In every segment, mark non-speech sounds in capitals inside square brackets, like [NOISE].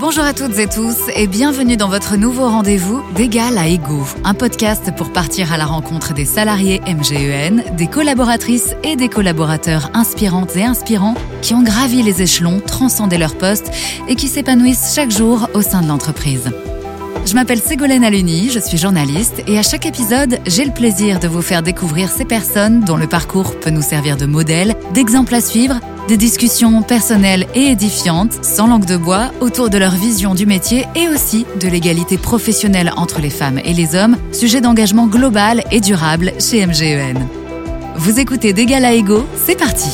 Bonjour à toutes et tous et bienvenue dans votre nouveau rendez-vous d'égal à égaux, un podcast pour partir à la rencontre des salariés MGEN, des collaboratrices et des collaborateurs inspirantes et inspirants qui ont gravi les échelons, transcendé leur poste et qui s'épanouissent chaque jour au sein de l'entreprise. Je m'appelle Ségolène Aluni, je suis journaliste et à chaque épisode, j'ai le plaisir de vous faire découvrir ces personnes dont le parcours peut nous servir de modèle, d'exemple à suivre, des discussions personnelles et édifiantes, sans langue de bois, autour de leur vision du métier et aussi de l'égalité professionnelle entre les femmes et les hommes, sujet d'engagement global et durable chez MGEN. Vous écoutez d'égal à égaux, c'est parti!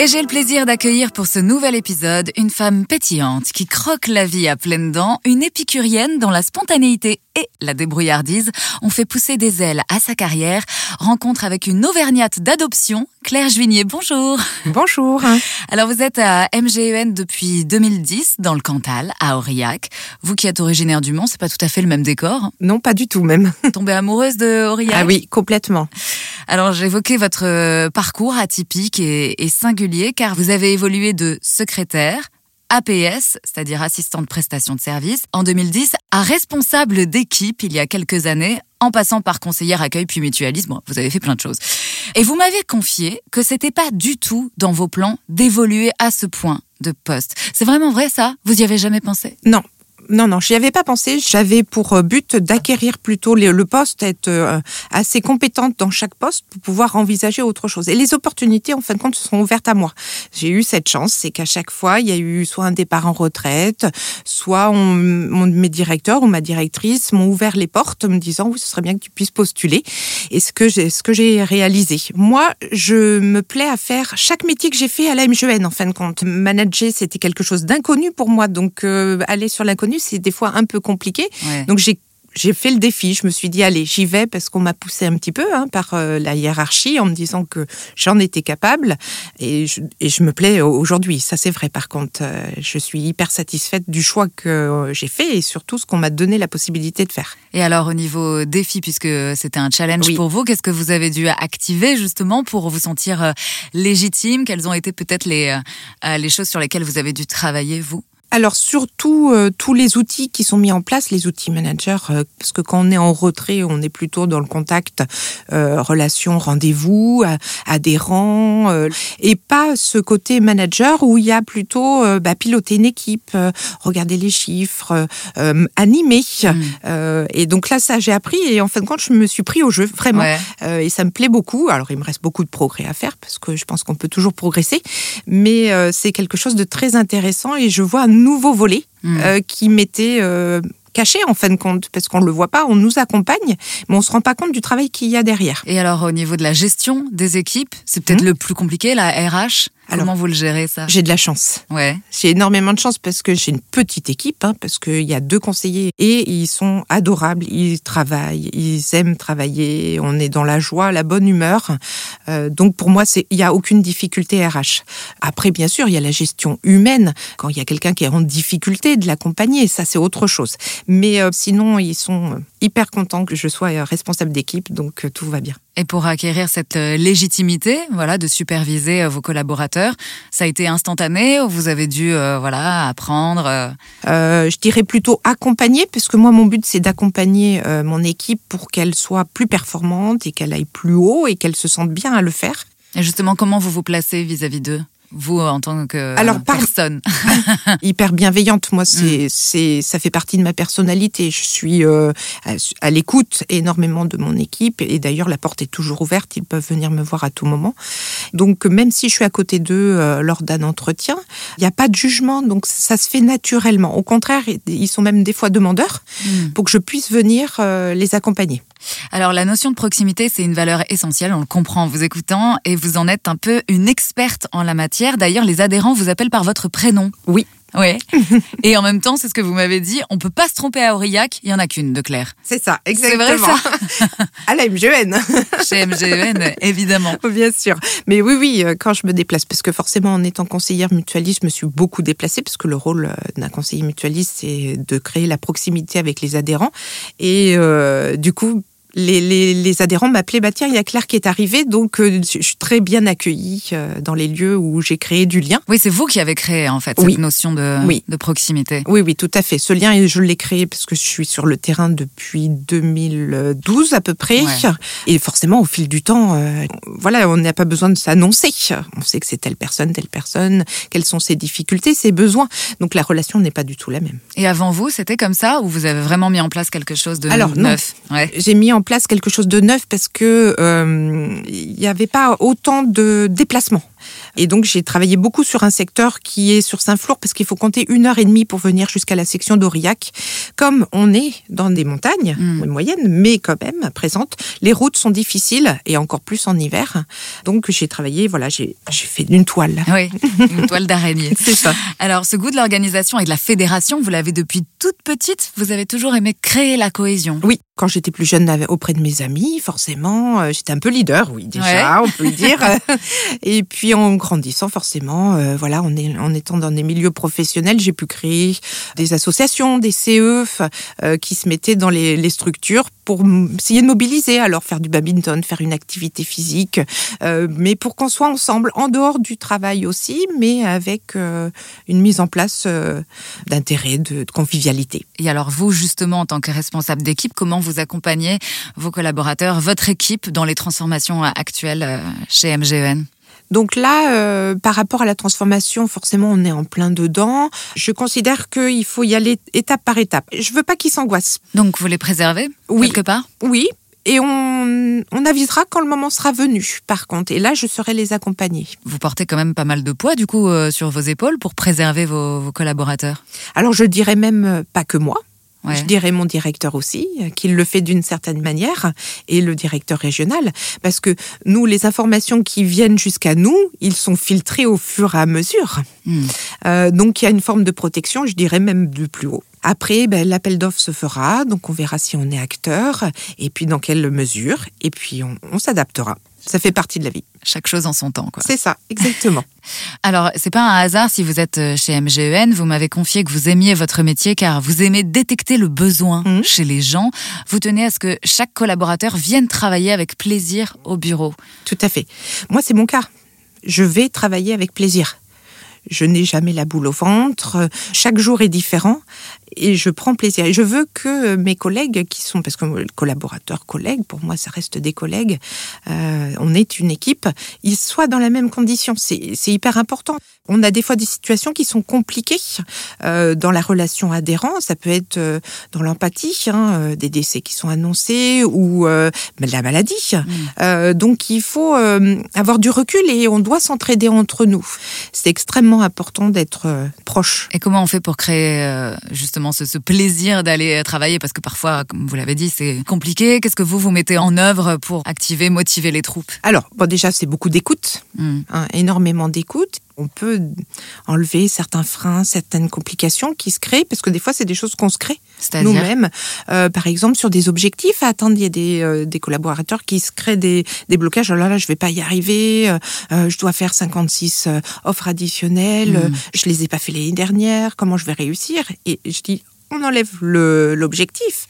Et j'ai le plaisir d'accueillir pour ce nouvel épisode une femme pétillante qui croque la vie à pleines dents, une épicurienne dont la spontanéité et la débrouillardise ont fait pousser des ailes à sa carrière. Rencontre avec une auvergnate d'adoption, Claire Juigné. Bonjour. Bonjour. Alors vous êtes à MGEN depuis 2010 dans le Cantal, à Aurillac. Vous qui êtes originaire du Mans, c'est pas tout à fait le même décor. Non, pas du tout même. [LAUGHS] Tombée amoureuse de Aurillac? Ah oui, complètement. Alors j'évoquais votre euh, parcours atypique et, et singulier car vous avez évolué de secrétaire APS, c'est-à-dire assistante prestation de service, en 2010 à responsable d'équipe il y a quelques années, en passant par conseillère accueil puis mutualisme. Bon, vous avez fait plein de choses. Et vous m'avez confié que c'était pas du tout dans vos plans d'évoluer à ce point de poste. C'est vraiment vrai ça? Vous y avez jamais pensé? Non, non, non, j'y avais pas pensé. J'avais pour euh, but d'acquérir plutôt le poste, être euh, assez compétente dans chaque poste pour pouvoir envisager autre chose. Et les opportunités, en fin de compte, sont ouvertes à moi. J'ai eu cette chance, c'est qu'à chaque fois, il y a eu soit un départ en retraite, soit mes directeurs ou ma directrice m'ont ouvert les portes, me disant oui, ce serait bien que tu puisses postuler. Et ce que j'ai, ce que j'ai réalisé. Moi, je me plais à faire chaque métier que j'ai fait à la MGN, en fin de compte. Manager, c'était quelque chose d'inconnu pour moi, donc euh, aller sur l'inconnu c'est des fois un peu compliqué. Ouais. Donc j'ai j'ai fait le défi. Je me suis dit, allez, j'y vais parce qu'on m'a poussé un petit peu hein, par euh, la hiérarchie en me disant que j'en étais capable. Et je, et je me plais aujourd'hui. Ça, c'est vrai. Par contre, euh, je suis hyper satisfaite du choix que euh, j'ai fait et surtout ce qu'on m'a donné la possibilité de faire. Et alors au niveau défi, puisque c'était un challenge Oui. pour vous, qu'est-ce que vous avez dû activer justement pour vous sentir légitime? Quelles ont été peut-être les, les choses sur lesquelles vous avez dû travailler, vous? Alors surtout euh, tous les outils qui sont mis en place, les outils managers, euh, parce que quand on est en retrait, on est plutôt dans le contact, euh, relation, rendez-vous, euh, adhérent, et pas ce côté manager où il y a plutôt bah, piloter une équipe, regarder les chiffres, animer. Mm. Euh, et donc là, ça j'ai appris et en fin de compte, je me suis pris au jeu vraiment. Ouais. Et ça me plaît beaucoup. Alors, il me reste beaucoup de progrès à faire parce que je pense qu'on peut toujours progresser, mais c'est quelque chose de très intéressant et je vois un nouveau volet Mm. euh, qui m'était euh, caché en fin de compte parce qu'on ne le voit pas, on nous accompagne, mais on se rend pas compte du travail qu'il y a derrière. Et alors au niveau de la gestion des équipes, c'est peut-être Mhm. le plus compliqué, la RH. Alors, Comment vous le gérez ça? J'ai de la chance. Ouais. J'ai énormément de chance parce que j'ai une petite équipe, hein, parce qu'il y a deux conseillers et ils sont adorables, ils travaillent, ils aiment travailler, on est dans la joie, la bonne humeur. Euh, donc pour moi, c'est- il n'y a aucune difficulté RH. Après, bien sûr, il y a la gestion humaine. Quand il y a quelqu'un qui est en difficulté, de l'accompagner, ça c'est autre chose. Mais euh, sinon, ils sont hyper contents que je sois euh, responsable d'équipe, donc euh, tout va bien. Et pour acquérir cette euh, légitimité, voilà, de superviser vos collaborateurs, ça a été instantané ou vous avez dû, euh, voilà, apprendre Euh, je dirais plutôt accompagner, parce que moi, mon but, c'est d'accompagner euh, mon équipe pour qu'elle soit plus performante et qu'elle aille plus haut et qu'elle se sente bien à le faire. Et justement, comment vous vous placez vis-à-vis d'eux? Vous, en tant que Alors, euh, par- personne. [LAUGHS] Hyper bienveillante, moi, c'est, c'est, ça fait partie de ma personnalité. Je suis euh, à, à l'écoute énormément de mon équipe et d'ailleurs, la porte est toujours ouverte. Ils peuvent venir me voir à tout moment. Donc, même si je suis à côté d'eux euh, lors d'un entretien, il n'y a pas de jugement, donc ça se fait naturellement. Au contraire, ils sont même des fois demandeurs Mm. pour que je puisse venir euh, les accompagner. Alors, la notion de proximité, c'est une valeur essentielle, on le comprend en vous écoutant, et vous en êtes un peu une experte en la matière. D'ailleurs, les adhérents vous appellent par votre prénom. Oui. Oui. [LAUGHS] et en même temps, c'est ce que vous m'avez dit, on peut pas se tromper à Aurillac, il y en a qu'une de Claire. C'est ça, C'est exactement. vrai ça [LAUGHS] à la MGN, [LAUGHS] Chez MGEN, évidemment. bien sûr. Mais oui, oui, euh, quand je me déplace, parce que forcément, en étant conseillère mutualiste, je me suis beaucoup déplacée, parce que le rôle euh, d'un conseiller mutualiste, c'est de créer la proximité avec les adhérents. Et euh, du coup, les, les, les adhérents m'appelaient bah tiens il y a Claire qui est arrivée donc euh, je suis très bien accueillie euh, dans les lieux où j'ai créé du lien. Oui, c'est vous qui avez créé en fait Oui. cette notion de, Oui. de proximité. Oui oui tout à fait. Ce lien je l'ai créé parce que je suis sur le terrain depuis 2012 à peu près Ouais. et forcément au fil du temps euh, voilà on n'a pas besoin de s'annoncer. On sait que c'est telle personne telle personne quelles sont ses difficultés ses besoins donc la relation n'est pas du tout la même. Et avant vous, c'était comme ça ou vous avez vraiment mis en place quelque chose de Alors, non. neuf? Ouais. J'ai mis en place quelque chose de neuf parce que euh, il n'y avait pas autant de déplacements. Et donc j'ai travaillé beaucoup sur un secteur qui est sur Saint-Flour parce qu'il faut compter une heure et demie pour venir jusqu'à la section d'Aurillac. Comme on est dans des montagnes Mm. moyennes, mais quand même présentes, les routes sont difficiles et encore plus en hiver. Donc j'ai travaillé, voilà, j'ai fait une toile. Oui, [LAUGHS] une toile d'araignée. C'est ça. Alors, ce goût de l'organisation et de la fédération, vous l'avez depuis toute petite. Vous avez toujours aimé créer la cohésion. Oui, quand j'étais plus jeune avec- auprès de mes amis, forcément, euh, j'étais un peu leader, oui déjà, on peut le dire. [LAUGHS] Et puis en grandissant, forcément, euh, voilà, en, étant dans des milieux professionnels, j'ai pu créer des associations, des CE euh, qui se mettaient dans les, structures pour essayer de mobiliser, alors faire du badminton, faire une activité physique, euh, mais pour qu'on soit ensemble, en dehors du travail aussi, mais avec une mise en place d'intérêt, de, de convivialité. Et alors, vous, justement, en tant que responsable d'équipe, comment vous accompagnez vos collaborateurs, votre équipe dans les transformations actuelles chez MGEN Donc là, euh, par rapport à la transformation, forcément, on est en plein dedans. Je considère qu'il faut y aller étape par étape. Je veux pas qu'ils s'angoissent. Donc, vous les préservez Oui. quelque part? Oui. Et on, on avisera quand le moment sera venu, par contre. Et là, je saurai les accompagner. Vous portez quand même pas mal de poids, du coup, euh, sur vos épaules pour préserver vos, vos collaborateurs? Alors, je dirais même euh, pas que moi. Ouais. Je dirais mon directeur aussi, euh, qu'il le fait d'une certaine manière, et le directeur régional, parce que nous, les informations qui viennent jusqu'à nous, ils sont filtrés au fur et à mesure. Hmm. Euh, donc il y a une forme de protection, je dirais même du plus haut. Après, ben, l'appel d'offres se fera, donc on verra si on est acteur, et puis dans quelle mesure, et puis on, on s'adaptera. Ça fait partie de la vie. Chaque chose en son temps, quoi. C'est ça, exactement. [LAUGHS] Alors, c'est pas un hasard si vous êtes euh, chez MGEN. Vous m'avez confié que vous aimiez votre métier car vous aimez détecter le besoin Mhm. chez les gens. Vous tenez à ce que chaque collaborateur vienne travailler avec plaisir au bureau. Tout à fait. Moi, c'est mon cas. Je vais travailler avec plaisir. Je n'ai jamais la boule au ventre. Chaque jour est différent et je prends plaisir. Et je veux que mes collègues qui sont, parce que collaborateurs, collègues, pour moi, ça reste des collègues, euh, on est une équipe, ils soient dans la même condition. C'est hyper important. On a des fois des situations qui sont compliquées euh, dans la relation adhérent. Ça peut être euh, dans l'empathie, hein, des décès qui sont annoncés ou de la maladie. Euh, donc il faut avoir du recul et on doit s'entraider entre nous. C'est extrêmement important d'être euh, proche. Et comment on fait pour créer euh, justement ce, ce plaisir d'aller travailler? Parce que parfois, comme vous l'avez dit, c'est compliqué. Qu'est-ce que vous, vous mettez en œuvre pour activer, motiver les troupes? Alors, bon, déjà, c'est beaucoup d'écoute, Hmm. hein, énormément d'écoute. On peut enlever certains freins, certaines complications qui se créent, parce que des fois, c'est des choses qu'on se crée nous-mêmes. Euh, par exemple, sur des objectifs à atteindre, il y a des, euh, des collaborateurs qui se créent des, des blocages. Oh là là, je vais pas y arriver. euh, je dois faire 56 euh, offres additionnelles. Euh, Je les ai pas fait l'année dernière. Comment je vais réussir? Et je dis, on enlève l'objectif.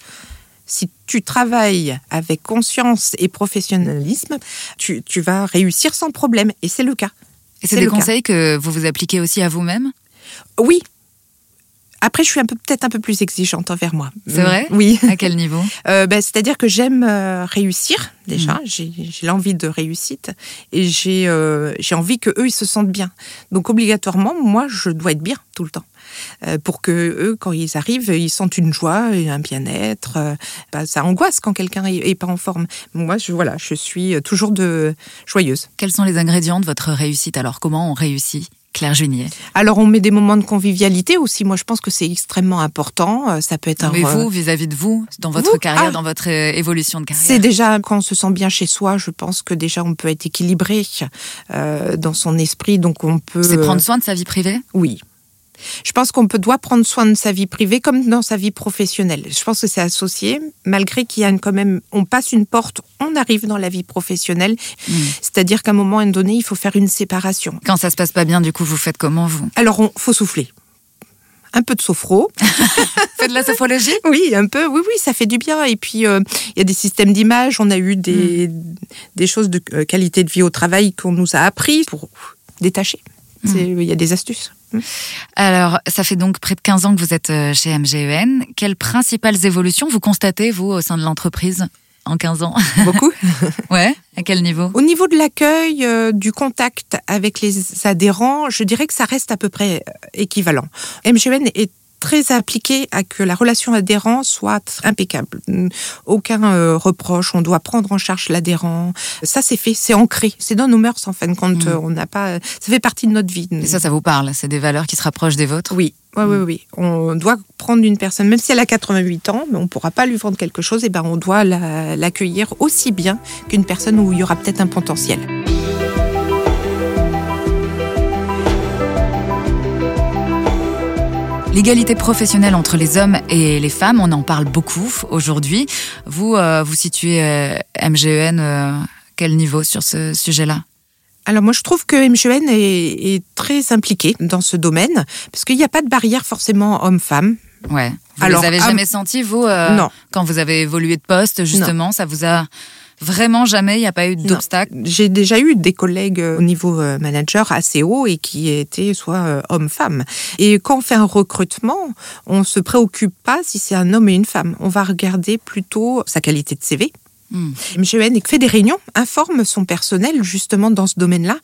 Si tu travailles avec conscience et professionnalisme, tu, tu vas réussir sans problème. Et c'est le cas. Et c'est des cas. conseils que vous vous appliquez aussi à vous-même Oui. Après, je suis peut-être un peu plus exigeante envers moi. C'est vrai Oui. À quel niveau [LAUGHS] Euh, ben, C'est-à-dire que j'aime euh, réussir déjà, Mm. j'ai l'envie de réussite et j'ai euh, j'ai envie que eux ils se sentent bien. Donc obligatoirement, moi je dois être bien tout le temps pour que eux quand ils arrivent ils sentent une joie et un bien-être. Euh, ben, ça angoisse quand quelqu'un est, pas en forme. Moi je voilà, je suis toujours de joyeuse. Quels sont les ingrédients de votre réussite Alors, comment on réussit? Claire Junier. Alors on met des moments de convivialité aussi. Moi je pense que c'est extrêmement important. Euh, Ça peut être un Mais euh, vous, vis-à-vis de vous, dans votre Vous? carrière, Ah. dans votre euh, évolution de carrière? C'est déjà quand on se sent bien chez soi, je pense que déjà on peut être équilibré euh, dans son esprit, donc on peut. C'est prendre soin de sa vie privée? Oui. Je pense qu'on peut doit prendre soin de sa vie privée comme dans sa vie professionnelle. Je pense que c'est associé, malgré qu'il y a une- quand même, on passe une porte, on arrive dans la vie professionnelle. Mm. C'est-à-dire qu'à un moment donné, il faut faire une séparation. Quand ça se passe pas bien, du coup, vous faites comment, vous? Alors, on faut souffler. un peu de sophro. [LAUGHS] Fait de la sophrologie? Oui, un peu. Oui, oui, ça fait du bien. Et puis, euh, il y a des systèmes d'image. On a eu des, Mm. des choses de euh, qualité de vie au travail qu'on nous a appris pour détacher. Mm. Il y a des astuces. Alors, ça fait donc près de 15 ans que vous êtes euh, chez MGEN. Quelles principales évolutions vous constatez, vous, au sein de l'entreprise en 15 ans? Beaucoup. [LAUGHS] Ouais À quel niveau? Au niveau de l'accueil, euh, du contact avec les adhérents, je dirais que ça reste à peu près euh, équivalent. MGN est très appliqué à que la relation adhérent soit impeccable. Mm, Aucun euh, reproche, on doit prendre en charge l'adhérent. Ça, c'est fait, c'est ancré, c'est dans nos mœurs en fin de compte. Euh, On n'a pas, ça fait partie de notre vie. Et ça, ça vous parle C'est des valeurs qui se rapprochent des vôtres? Oui, oui, oui, oui. On doit prendre une personne, même si elle a 88 ans, mais on ne pourra pas lui vendre quelque chose, et ben on doit la- l'accueillir aussi bien qu'une personne où il y aura peut-être un potentiel. L'égalité professionnelle entre les hommes et les femmes, on en parle beaucoup aujourd'hui. Vous, euh, vous situez euh, MGEN euh, quel niveau sur ce sujet-là? Alors moi, je trouve que MGN est, est très impliqué dans ce domaine, parce qu'il n'y a pas de barrière forcément homme-femme. Ouais. Vous Alors, les avez ah, jamais sentis, vous, euh, Non. quand vous avez évolué de poste, justement Ça vous a vraiment jamais, il n'y a pas eu d'obstacle J'ai déjà eu des collègues euh, au niveau euh, manager assez haut et qui étaient soit euh, homme-femme. Et quand on fait un recrutement, on se préoccupe pas si c'est un homme et une femme. On va regarder plutôt sa qualité de CV. Hmm. MGN fait des réunions, informe son personnel justement dans ce domaine-là,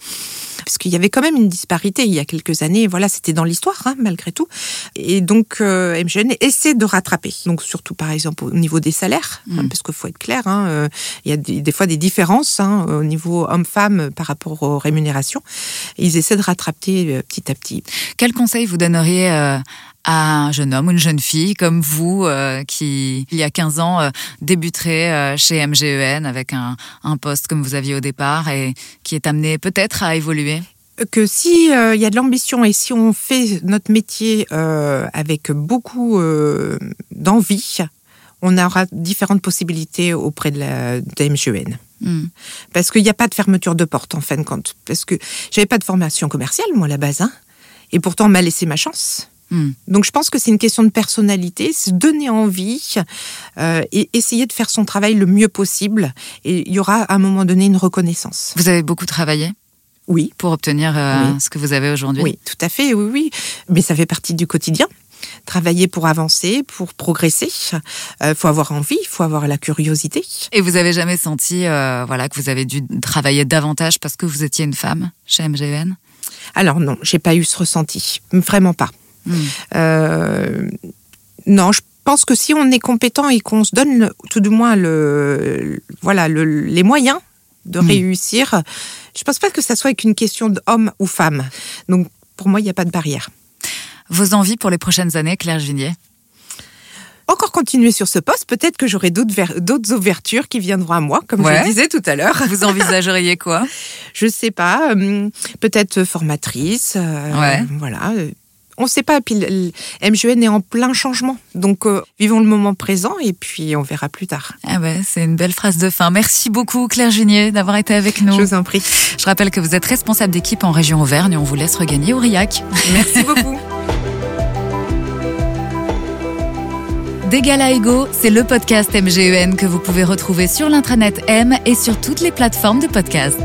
parce qu'il y avait quand même une disparité il y a quelques années. Voilà, c'était dans l'histoire hein, malgré tout. Et donc euh, MGN essaie de rattraper. Donc surtout par exemple au niveau des salaires, Mm. hein, parce qu'il faut être clair, hein, euh, il y a des, des fois des différences hein, au niveau homme-femme par rapport aux rémunérations. Ils essaient de rattraper euh, petit à petit. Quel conseil vous donneriez euh, à un jeune homme ou une jeune fille comme vous euh, qui, il y a 15 ans, euh, débuterait euh, chez MGEN avec un, un poste comme vous aviez au départ et qui est amené peut-être à évoluer? Que si euh, il y a de l'ambition et si on fait notre métier euh, avec beaucoup euh, d'envie, on aura différentes possibilités auprès de la de MGN. Hmm. Parce qu'il n'y a pas de fermeture de porte en fin de compte. Parce que j'avais pas de formation commerciale moi à la base, hein, et pourtant on m'a laissé ma chance. Hmm. Donc je pense que c'est une question de personnalité, se donner envie euh, et essayer de faire son travail le mieux possible. Et il y aura à un moment donné une reconnaissance. Vous avez beaucoup travaillé Oui, pour obtenir euh, Oui. ce que vous avez aujourd'hui Oui, tout à fait, oui, oui. Mais ça fait partie du quotidien. Travailler pour avancer, pour progresser. Il faut avoir envie, il faut avoir la curiosité. Et vous avez jamais senti euh, voilà, que vous avez dû travailler davantage parce que vous étiez une femme chez MGEN Alors non, j'ai pas eu ce ressenti, vraiment pas. Euh, non, je pense que si on est compétent et qu'on se donne le- tout du moins le, voilà, le- les moyens de Mm. réussir, je pense pas que ça soit qu'une question d'homme ou femme. Donc pour moi, il n'y a pas de barrière. Vos envies pour les prochaines années, Claire Ginier Encore continuer sur ce poste, peut-être que j'aurai d'autres ver- d'autres ouvertures qui viendront à moi, comme Ouais. je le disais tout à l'heure. Vous envisageriez [LAUGHS] quoi? Je sais pas, hum, peut-être formatrice. euh, Ouais. Voilà. On ne sait pas. Puis le- le MGN est en plein changement. Donc, euh, vivons le moment présent et puis on verra plus tard. ah ben, C'est une belle phrase de fin. Merci beaucoup, Claire Ginier, d'avoir été avec nous. Je vous en prie. Je rappelle que vous êtes responsable d'équipe en région Auvergne et on vous laisse regagner Aurillac. Merci beaucoup. [LAUGHS] D'égal à égaux, c'est le podcast MGEN que vous pouvez retrouver sur l'intranet M et sur toutes les plateformes de podcast.